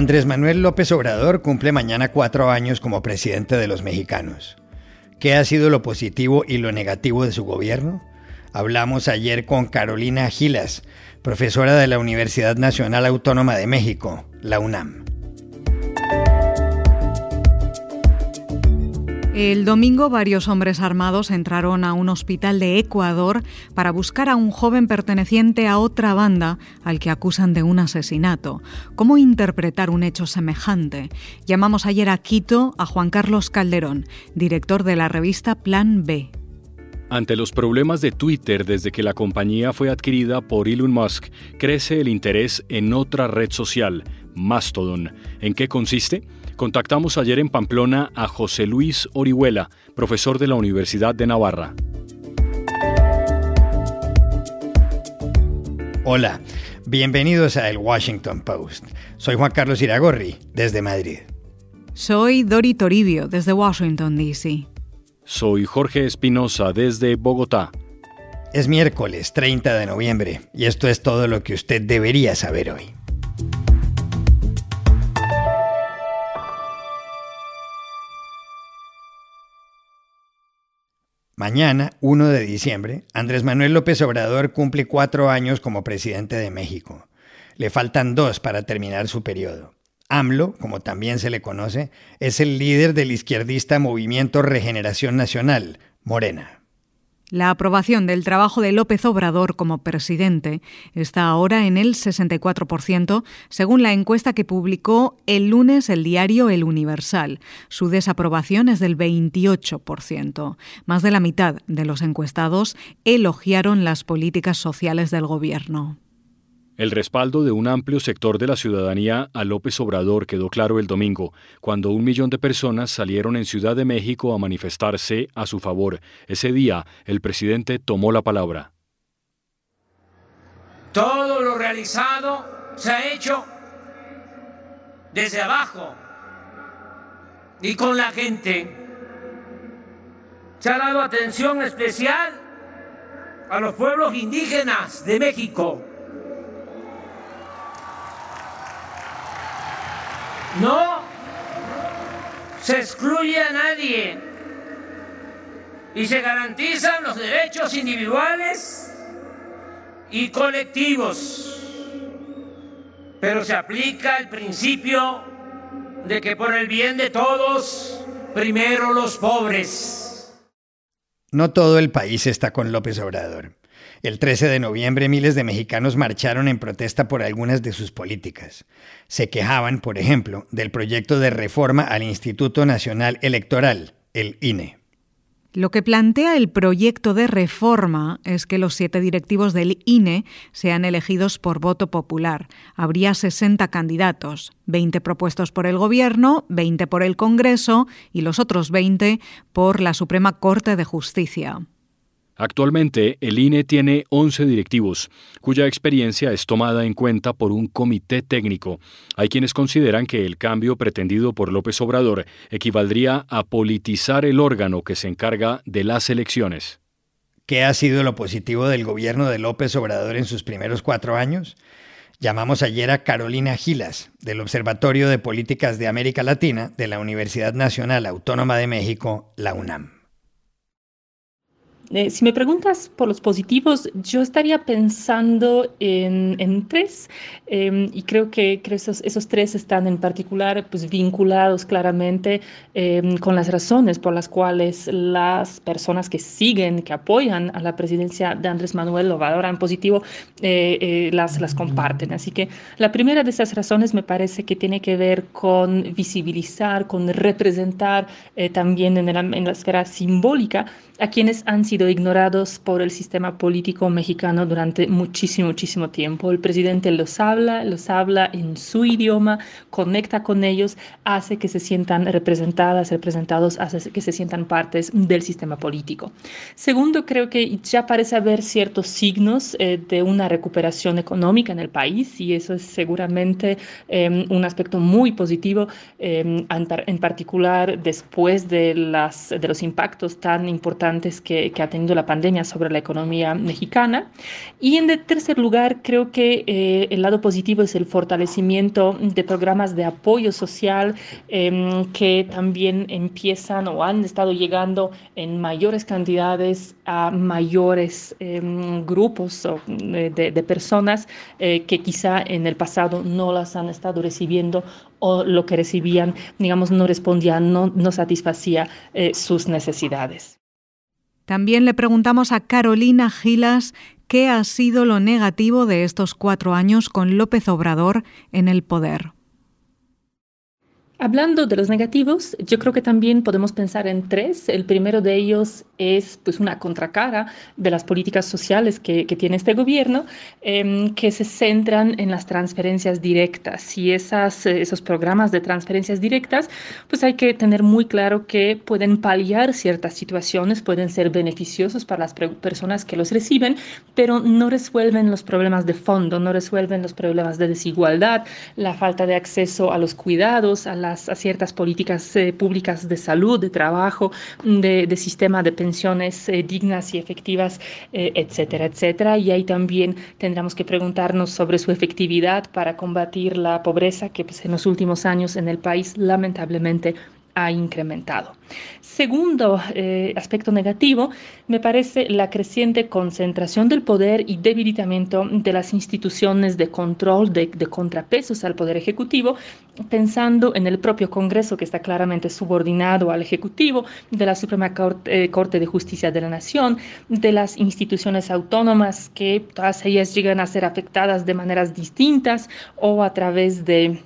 Andrés Manuel López Obrador cumple mañana cuatro años como presidente de los mexicanos. ¿Qué ha sido lo positivo y lo negativo de su gobierno? Hablamos ayer con Carolina Gilas, profesora de la Universidad Nacional Autónoma de México, la UNAM. El domingo varios hombres armados entraron a un hospital de Ecuador para buscar a un joven perteneciente a otra banda al que acusan de un asesinato. ¿Cómo interpretar un hecho semejante? Llamamos ayer a Quito a Juan Carlos Calderón, director de la revista Plan B. Ante los problemas de Twitter desde que la compañía fue adquirida por Elon Musk, crece el interés en otra red social, Mastodon. ¿En qué consiste? Contactamos ayer en Pamplona a José Luis Orihuela, profesor de la Universidad de Navarra. Hola, bienvenidos a El Washington Post. Soy Juan Carlos Iragorri, desde Madrid. Soy Dori Toribio, desde Washington, D.C. Soy Jorge Espinosa, desde Bogotá. Es miércoles 30 de noviembre y esto es todo lo que usted debería saber hoy. Mañana, 1 de diciembre, Andrés Manuel López Obrador cumple cuatro años como presidente de México. Le faltan dos para terminar su periodo. AMLO, como también se le conoce, es el líder del izquierdista Movimiento Regeneración Nacional, Morena. La aprobación del trabajo de López Obrador como presidente está ahora en el 64%, según la encuesta que publicó el lunes el diario El Universal. Su desaprobación es del 28%. Más de la mitad de los encuestados elogiaron las políticas sociales del gobierno. El respaldo de un amplio sector de la ciudadanía a López Obrador quedó claro el domingo, cuando un millón de personas salieron en Ciudad de México a manifestarse a su favor. Ese día, el presidente tomó la palabra. Todo lo realizado se ha hecho desde abajo y con la gente. Se ha dado atención especial a los pueblos indígenas de México No se excluye a nadie y se garantizan los derechos individuales y colectivos. Pero se aplica el principio de que por el bien de todos, primero los pobres. No todo el país está con López Obrador. El 13 de noviembre miles de mexicanos marcharon en protesta por algunas de sus políticas. Se quejaban, por ejemplo, del proyecto de reforma al Instituto Nacional Electoral, el INE. Lo que plantea el proyecto de reforma es que los siete directivos del INE sean elegidos por voto popular. Habría 60 candidatos, 20 propuestos por el Gobierno, 20 por el Congreso y los otros 20 por la Suprema Corte de Justicia. Actualmente, el INE tiene 11 directivos, cuya experiencia es tomada en cuenta por un comité técnico. Hay quienes consideran que el cambio pretendido por López Obrador equivaldría a politizar el órgano que se encarga de las elecciones. ¿Qué ha sido lo positivo del gobierno de López Obrador en sus primeros cuatro años? Llamamos ayer a Carolina Gilas, del Observatorio de Políticas de América Latina de la Universidad Nacional Autónoma de México, la UNAM. Eh, si me preguntas por los positivos, yo estaría pensando en, tres em, y creo que, esos, esos, tres están en particular pues, vinculados claramente em, con las razones por las cuales las personas que siguen, que apoyan a la presidencia de Andrés Manuel lo valoran positivo, eh, eh, las, las comparten. Así que la primera de esas razones me parece que tiene que ver con visibilizar, con representar también en, en la esfera simbólica a quienes han sido ignorados por el sistema político mexicano durante muchísimo, muchísimo tiempo. El presidente los habla, los habla en su idioma, conecta con ellos, hace que se sientan representadas, representados, hace que se sientan partes del sistema político. Segundo, creo que ya parece haber ciertos signos eh, de una recuperación económica en el país y eso es seguramente em, un aspecto muy positivo, em, en, particular después de, las, de los impactos tan importantes que, ha ha tenido la pandemia sobre la economía mexicana. Y en tercer lugar, creo que eh, el lado positivo es el fortalecimiento de programas de apoyo social em, que también empiezan o han estado llegando en mayores cantidades a mayores em, grupos eh, de, personas eh, que quizá en el pasado no las han estado recibiendo o lo que recibían, digamos, no respondía, no, no satisfacía sus necesidades. También le preguntamos a Carolina Gilas qué ha sido lo negativo de estos cuatro años con López Obrador en el poder. Hablando de los negativos, yo creo que también podemos pensar en tres. El primero de ellos es pues, una contracara de las políticas sociales que, tiene este gobierno, em, que se centran en las transferencias directas. Y esas, esos programas de transferencias directas, pues hay que tener muy claro que pueden paliar ciertas situaciones, pueden ser beneficiosos para las personas que los reciben, pero no resuelven los problemas de fondo, no resuelven los problemas de desigualdad, la falta de acceso a los cuidados, a la a ciertas políticas eh, públicas de salud, de trabajo, de, sistema de pensiones eh, dignas y efectivas, eh, etcétera, etcétera. Y ahí también tendremos que preguntarnos sobre su efectividad para combatir la pobreza que pues, en los últimos años en el país lamentablemente ha incrementado. Segundo eh, aspecto negativo, me parece la creciente concentración del poder y debilitamiento de las instituciones de control, de, contrapesos al poder ejecutivo, pensando en el propio Congreso, que está claramente subordinado al Ejecutivo, de la Suprema eh, Corte de Justicia de la Nación, de las instituciones autónomas, que todas ellas llegan a ser afectadas de maneras distintas o a través de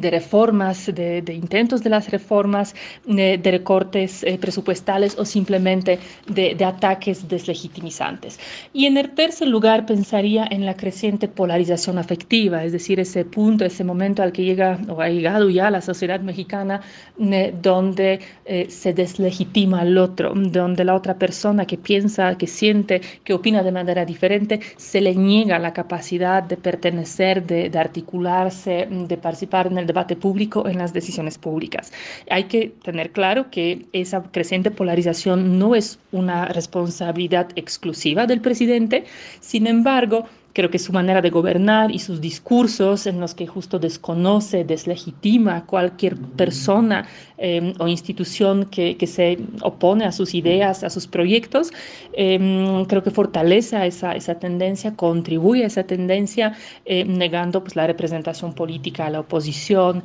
de reformas, de, intentos de las reformas, de, recortes eh, presupuestales o simplemente de, ataques deslegitimizantes. Y en el tercer lugar pensaría en la creciente polarización afectiva, es decir, ese punto, ese momento al que llega o ha llegado ya la sociedad mexicana eh, donde eh, se deslegitima al otro, donde la otra persona que piensa, que siente, que opina de manera diferente, se le niega la capacidad de pertenecer, de, de articularse, de participar en el debate público, en las decisiones públicas. Hay que tener claro que esa creciente polarización no es una responsabilidad exclusiva del presidente, sin embargo, Creo que su manera de gobernar y sus discursos en los que justo desconoce, deslegitima cualquier persona em, o institución que, que, se opone a sus ideas, a sus proyectos, em, creo que fortalece esa, esa tendencia, contribuye a esa tendencia, em, negando pues, la representación política a la oposición,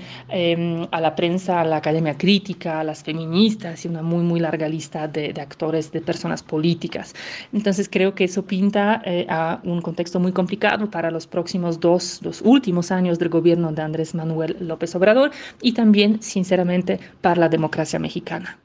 a la prensa, a la academia crítica, a las feministas y una muy, muy larga lista de, de actores, de personas políticas. Entonces creo que eso pinta eh, a un contexto muy complicado para los próximos dos, los últimos años del gobierno de Andrés Manuel López Obrador y también, sinceramente, para la democracia mexicana.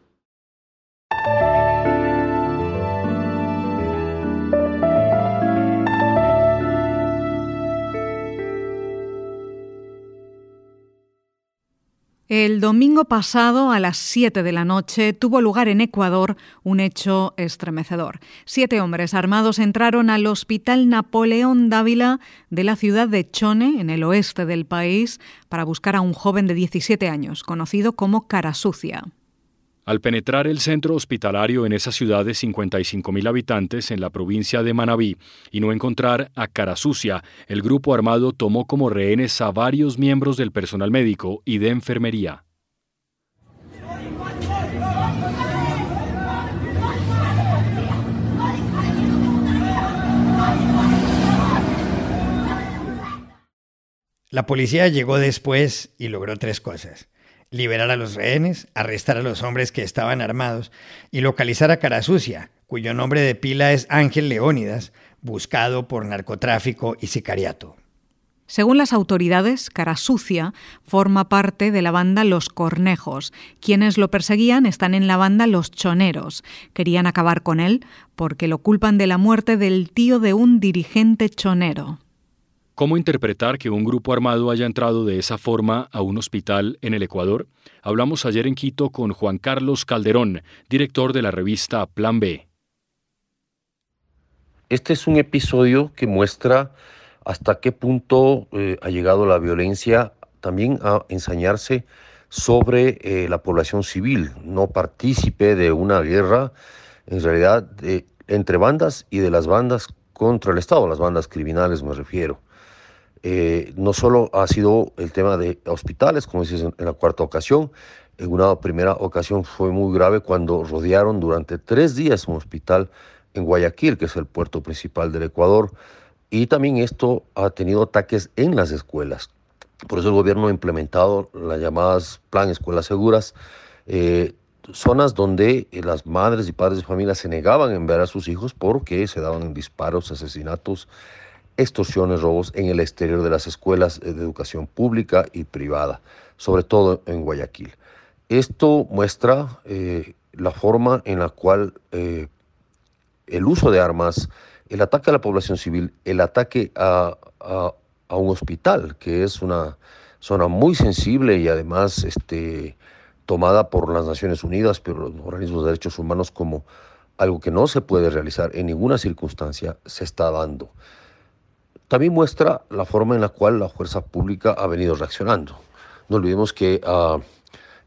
El domingo pasado, a las 7 de la noche, tuvo lugar en Ecuador un hecho estremecedor. Siete hombres armados entraron al Hospital Napoleón Dávila de la ciudad de Chone, en el oeste del país, para buscar a un joven de 17 años, conocido como Cara Sucia. Al penetrar el centro hospitalario en esa ciudad de 55.000 habitantes en la provincia de Manabí y no encontrar a cara sucia, el grupo armado tomó como rehenes a varios miembros del personal médico y de enfermería. La policía llegó después y logró tres cosas liberar a los rehenes, arrestar a los hombres que estaban armados y localizar a Carasucia, cuyo nombre de pila es Ángel Leónidas, buscado por narcotráfico y sicariato. Según las autoridades, Carasucia forma parte de la banda Los Cornejos. Quienes lo perseguían están en la banda Los Choneros. Querían acabar con él porque lo culpan de la muerte del tío de un dirigente chonero. ¿Cómo interpretar que un grupo armado haya entrado de esa forma a un hospital en el Ecuador? Hablamos ayer en Quito con Juan Carlos Calderón, director de la revista Plan B. Este es un episodio que muestra hasta qué punto eh, ha llegado la violencia también a ensañarse sobre eh, la población civil, no partícipe de una guerra, en realidad entre bandas y de las bandas contra el Estado, las bandas criminales me refiero. Eh, no solo ha sido el tema de hospitales, como dices en, la cuarta ocasión, en una primera ocasión fue muy grave cuando rodearon durante tres días un hospital en Guayaquil, que es el puerto principal del Ecuador, y también esto ha tenido ataques en las escuelas. Por eso el gobierno ha implementado las llamadas Plan Escuelas Seguras, eh, zonas donde eh, las madres y padres de familia se negaban a enviar a sus hijos porque se daban disparos, asesinatos, extorsiones, robos en el exterior de las escuelas de educación pública y privada, sobre todo en Guayaquil. Esto muestra eh, la forma en la cual eh, el uso de armas, el ataque a la población civil, el ataque a, a un hospital, que es una zona muy sensible y además este, tomada por las Naciones Unidas, pero los organismos de derechos humanos como algo que no se puede realizar en ninguna circunstancia, se está dando. También muestra la forma en la cual la fuerza pública ha venido reaccionando. No olvidemos que a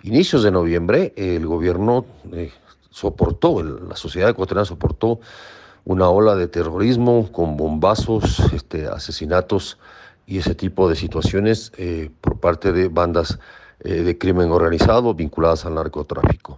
inicios de noviembre el gobierno eh, soportó, la sociedad ecuatoriana soportó una ola de terrorismo con bombazos, este, asesinatos y ese tipo de situaciones eh, por parte de bandas eh, de crimen organizado vinculadas al narcotráfico.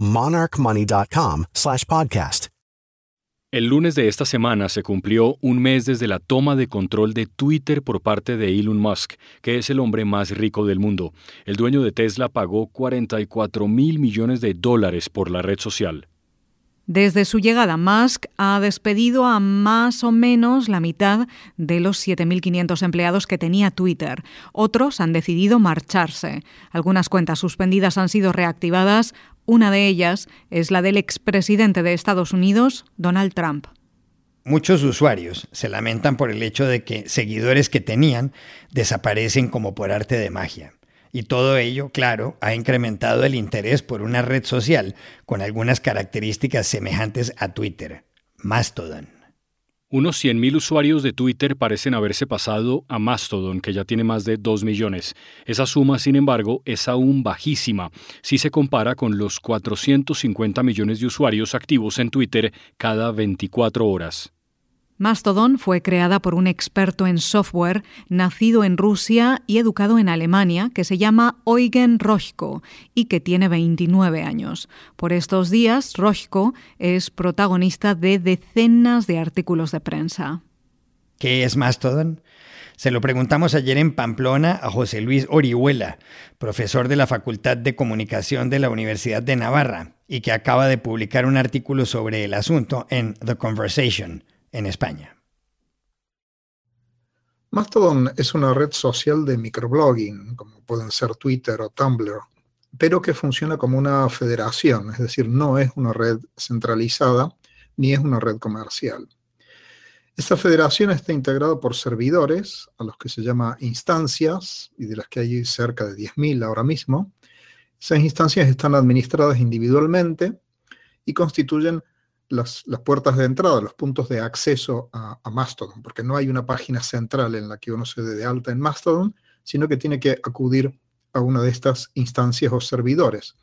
monarchmoney.com slash podcast. El lunes de esta semana se cumplió un mes desde la toma de control de Twitter por parte de Elon Musk, que es el hombre más rico del mundo. El dueño de Tesla pagó 44 mil millones de dólares por la red social. Desde su llegada, Musk ha despedido a más o menos la mitad de los 7.500 empleados que tenía Twitter. Otros han decidido marcharse. Algunas cuentas suspendidas han sido reactivadas. Una de ellas es la del expresidente de Estados Unidos, Donald Trump. Muchos usuarios se lamentan por el hecho de que seguidores que tenían desaparecen como por arte de magia. Y todo ello, claro, ha incrementado el interés por una red social con algunas características semejantes a Twitter, Mastodon. Unos 100.000 usuarios de Twitter parecen haberse pasado a Mastodon, que ya tiene más de 2 millones. Esa suma, sin embargo, es aún bajísima si se compara con los 450 millones de usuarios activos en Twitter cada 24 horas. Mastodon fue creada por un experto en software nacido en Rusia y educado en Alemania que se llama Eugen Rojko y que tiene 29 años. Por estos días, Rojko es protagonista de decenas de artículos de prensa. ¿Qué es Mastodon? Se lo preguntamos ayer en Pamplona a José Luis Orihuela, profesor de la Facultad de Comunicación de la Universidad de Navarra, y que acaba de publicar un artículo sobre el asunto en The Conversation en España. Mastodon es una red social de microblogging, como pueden ser Twitter o Tumblr, pero que funciona como una federación, es decir, no es una red centralizada ni es una red comercial. Esta federación está integrada por servidores, a los que se llama instancias, y de las que hay cerca de 10.000 ahora mismo. Esas instancias están administradas individualmente y constituyen las, puertas de entrada, los puntos de acceso a, Mastodon, porque no hay una página central en la que uno se dé de alta en Mastodon, sino que tiene que acudir a una de estas instancias o servidores.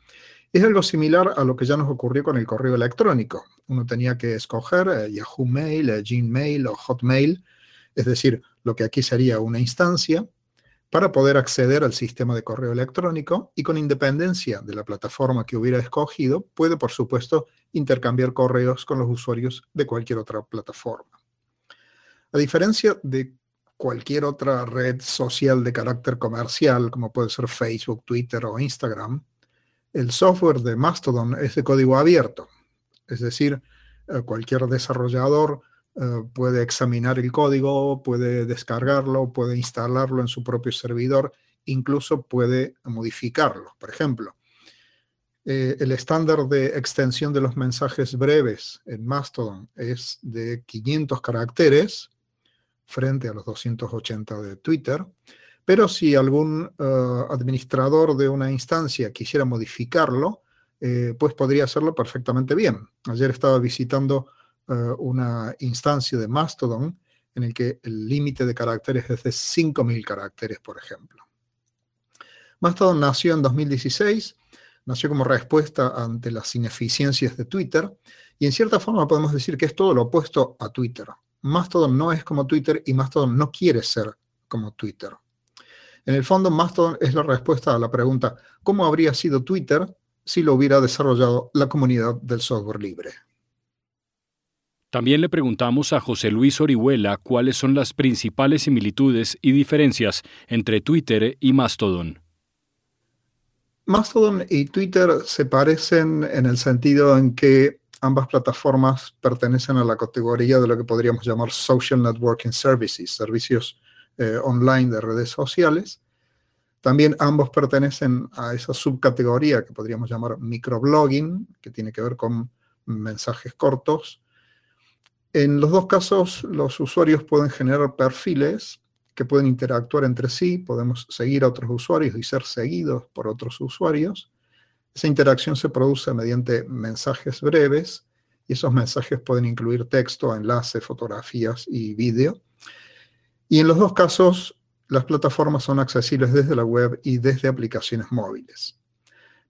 Es algo similar a lo que ya nos ocurrió con el correo electrónico. Uno tenía que escoger eh, Yahoo Mail, eh, Gmail o Hotmail, es decir, lo que aquí sería una instancia, para poder acceder al sistema de correo electrónico y con independencia de la plataforma que hubiera escogido, puede, por supuesto, intercambiar correos con los usuarios de cualquier otra plataforma. A diferencia de cualquier otra red social de carácter comercial, como puede ser Facebook, Twitter o Instagram, el software de Mastodon es de código abierto. Es decir, eh, cualquier desarrollador eh, puede examinar el código, puede descargarlo, puede instalarlo en su propio servidor, incluso puede modificarlo. Por ejemplo, eh, el estándar de extensión de los mensajes breves en Mastodon es de 500 caracteres frente a los 280 de Twitter, pero si algún eh, administrador de una instancia quisiera modificarlo, pues podría hacerlo perfectamente bien. Ayer estaba visitando eh, una instancia de Mastodon en el que el límite de caracteres es de 5.000 caracteres, por ejemplo. Mastodon nació en 2016, nació como respuesta ante las ineficiencias de Twitter y en cierta forma podemos decir que es todo lo opuesto a Twitter. Mastodon no es como Twitter y Mastodon no quiere ser como Twitter. En el fondo, Mastodon es la respuesta a la pregunta, ¿cómo habría sido Twitter si lo hubiera desarrollado la comunidad del software libre? También le preguntamos a José Luis Orihuela cuáles son las principales similitudes y diferencias entre Twitter y Mastodon. Mastodon y Twitter se parecen en el sentido en que ambas plataformas pertenecen a la categoría de lo que podríamos llamar Social Networking Services, servicios eh, online de redes sociales. También ambos pertenecen a esa subcategoría que podríamos llamar microblogging, que tiene que ver con mensajes cortos, en los dos casos, los usuarios pueden generar perfiles que pueden interactuar entre sí, podemos seguir a otros usuarios y ser seguidos por otros usuarios. Esa interacción se produce mediante mensajes breves y esos mensajes pueden incluir texto, enlace, fotografías y vídeo. Y en los dos casos, las plataformas son accesibles desde la web y desde aplicaciones móviles.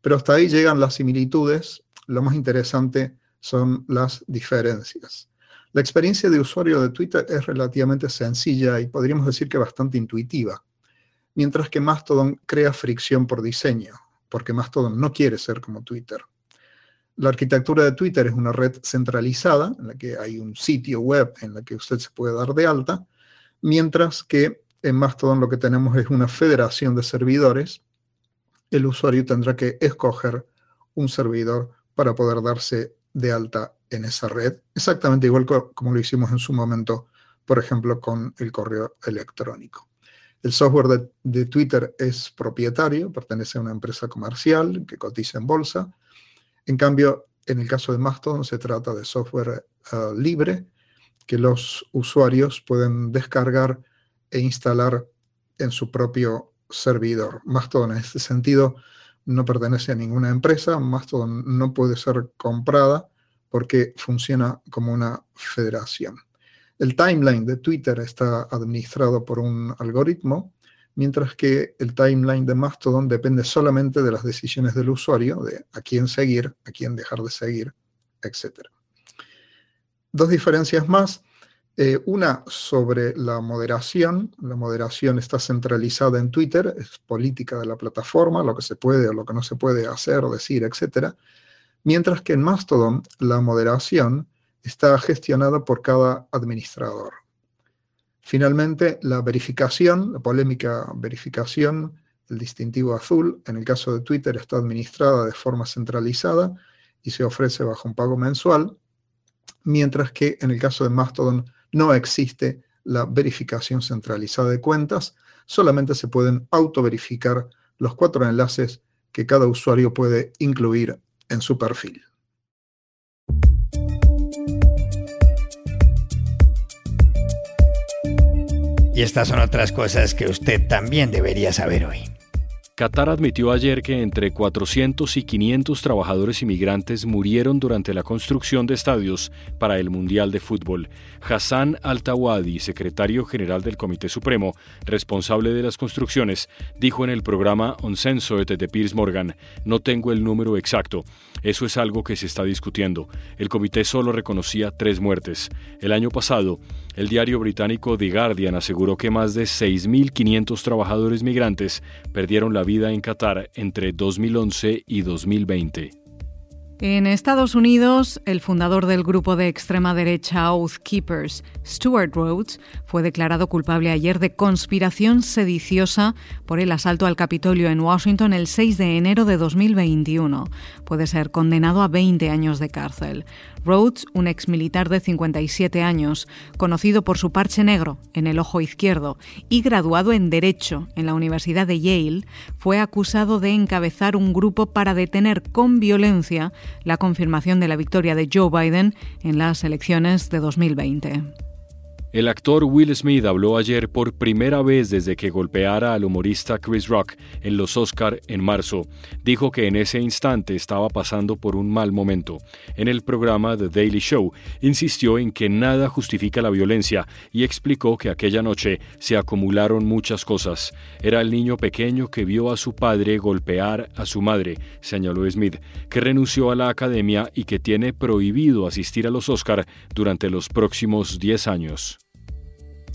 Pero hasta ahí llegan las similitudes, lo más interesante son las diferencias. La experiencia de usuario de Twitter es relativamente sencilla y podríamos decir que bastante intuitiva, mientras que Mastodon crea fricción por diseño, porque Mastodon no quiere ser como Twitter. La arquitectura de Twitter es una red centralizada, en la que hay un sitio web en la que usted se puede dar de alta, mientras que en Mastodon lo que tenemos es una federación de servidores. El usuario tendrá que escoger un servidor para poder darse de alta en esa red, exactamente igual como lo hicimos en su momento, por ejemplo, con el correo electrónico. El software de, Twitter es propietario, pertenece a una empresa comercial que cotiza en bolsa. En cambio, en el caso de Mastodon se trata de software eh, libre que los usuarios pueden descargar e instalar en su propio servidor. Mastodon en este sentido no pertenece a ninguna empresa, Mastodon no puede ser comprada porque funciona como una federación. El timeline de Twitter está administrado por un algoritmo, mientras que el timeline de Mastodon depende solamente de las decisiones del usuario, de a quién seguir, a quién dejar de seguir, etc. Dos diferencias más. Eh, una sobre la moderación. La moderación está centralizada en Twitter, es política de la plataforma, lo que se puede o lo que no se puede hacer, decir, etc mientras que en Mastodon la moderación está gestionada por cada administrador. Finalmente, la verificación, la polémica verificación, el distintivo azul, en el caso de Twitter está administrada de forma centralizada y se ofrece bajo un pago mensual, mientras que en el caso de Mastodon no existe la verificación centralizada de cuentas, solamente se pueden autoverificar los cuatro enlaces que cada usuario puede incluir en su perfil. Y estas son otras cosas que usted también debería saber hoy. Qatar admitió ayer que entre 400 y 500 trabajadores inmigrantes murieron durante la construcción de estadios para el Mundial de Fútbol. Hassan Al-Tawadi, secretario general del Comité Supremo, responsable de las construcciones, dijo en el programa Uncensored de Piers Morgan, no tengo el número exacto. Eso es algo que se está discutiendo. El comité solo reconocía tres muertes. El año pasado, el diario británico The Guardian aseguró que más de 6.500 trabajadores migrantes perdieron la vida en Qatar entre 2011 y 2020. En Estados Unidos, el fundador del grupo de extrema derecha Oath Keepers, Stuart Rhodes, fue declarado culpable ayer de conspiración sediciosa por el asalto al Capitolio en Washington el 6 de enero de 2021. Puede ser condenado a 20 años de cárcel. Rhodes, un exmilitar de 57 años, conocido por su parche negro en el ojo izquierdo y graduado en Derecho en la Universidad de Yale, fue acusado de encabezar un grupo para detener con violencia la confirmación de la victoria de Joe Biden en las elecciones de 2020. El actor Will Smith habló ayer por primera vez desde que golpeara al humorista Chris Rock en los Oscar en marzo. Dijo que en ese instante estaba pasando por un mal momento. En el programa The Daily Show insistió en que nada justifica la violencia y explicó que aquella noche se acumularon muchas cosas. Era el niño pequeño que vio a su padre golpear a su madre, señaló Smith, que renunció a la academia y que tiene prohibido asistir a los Oscar durante los próximos 10 años.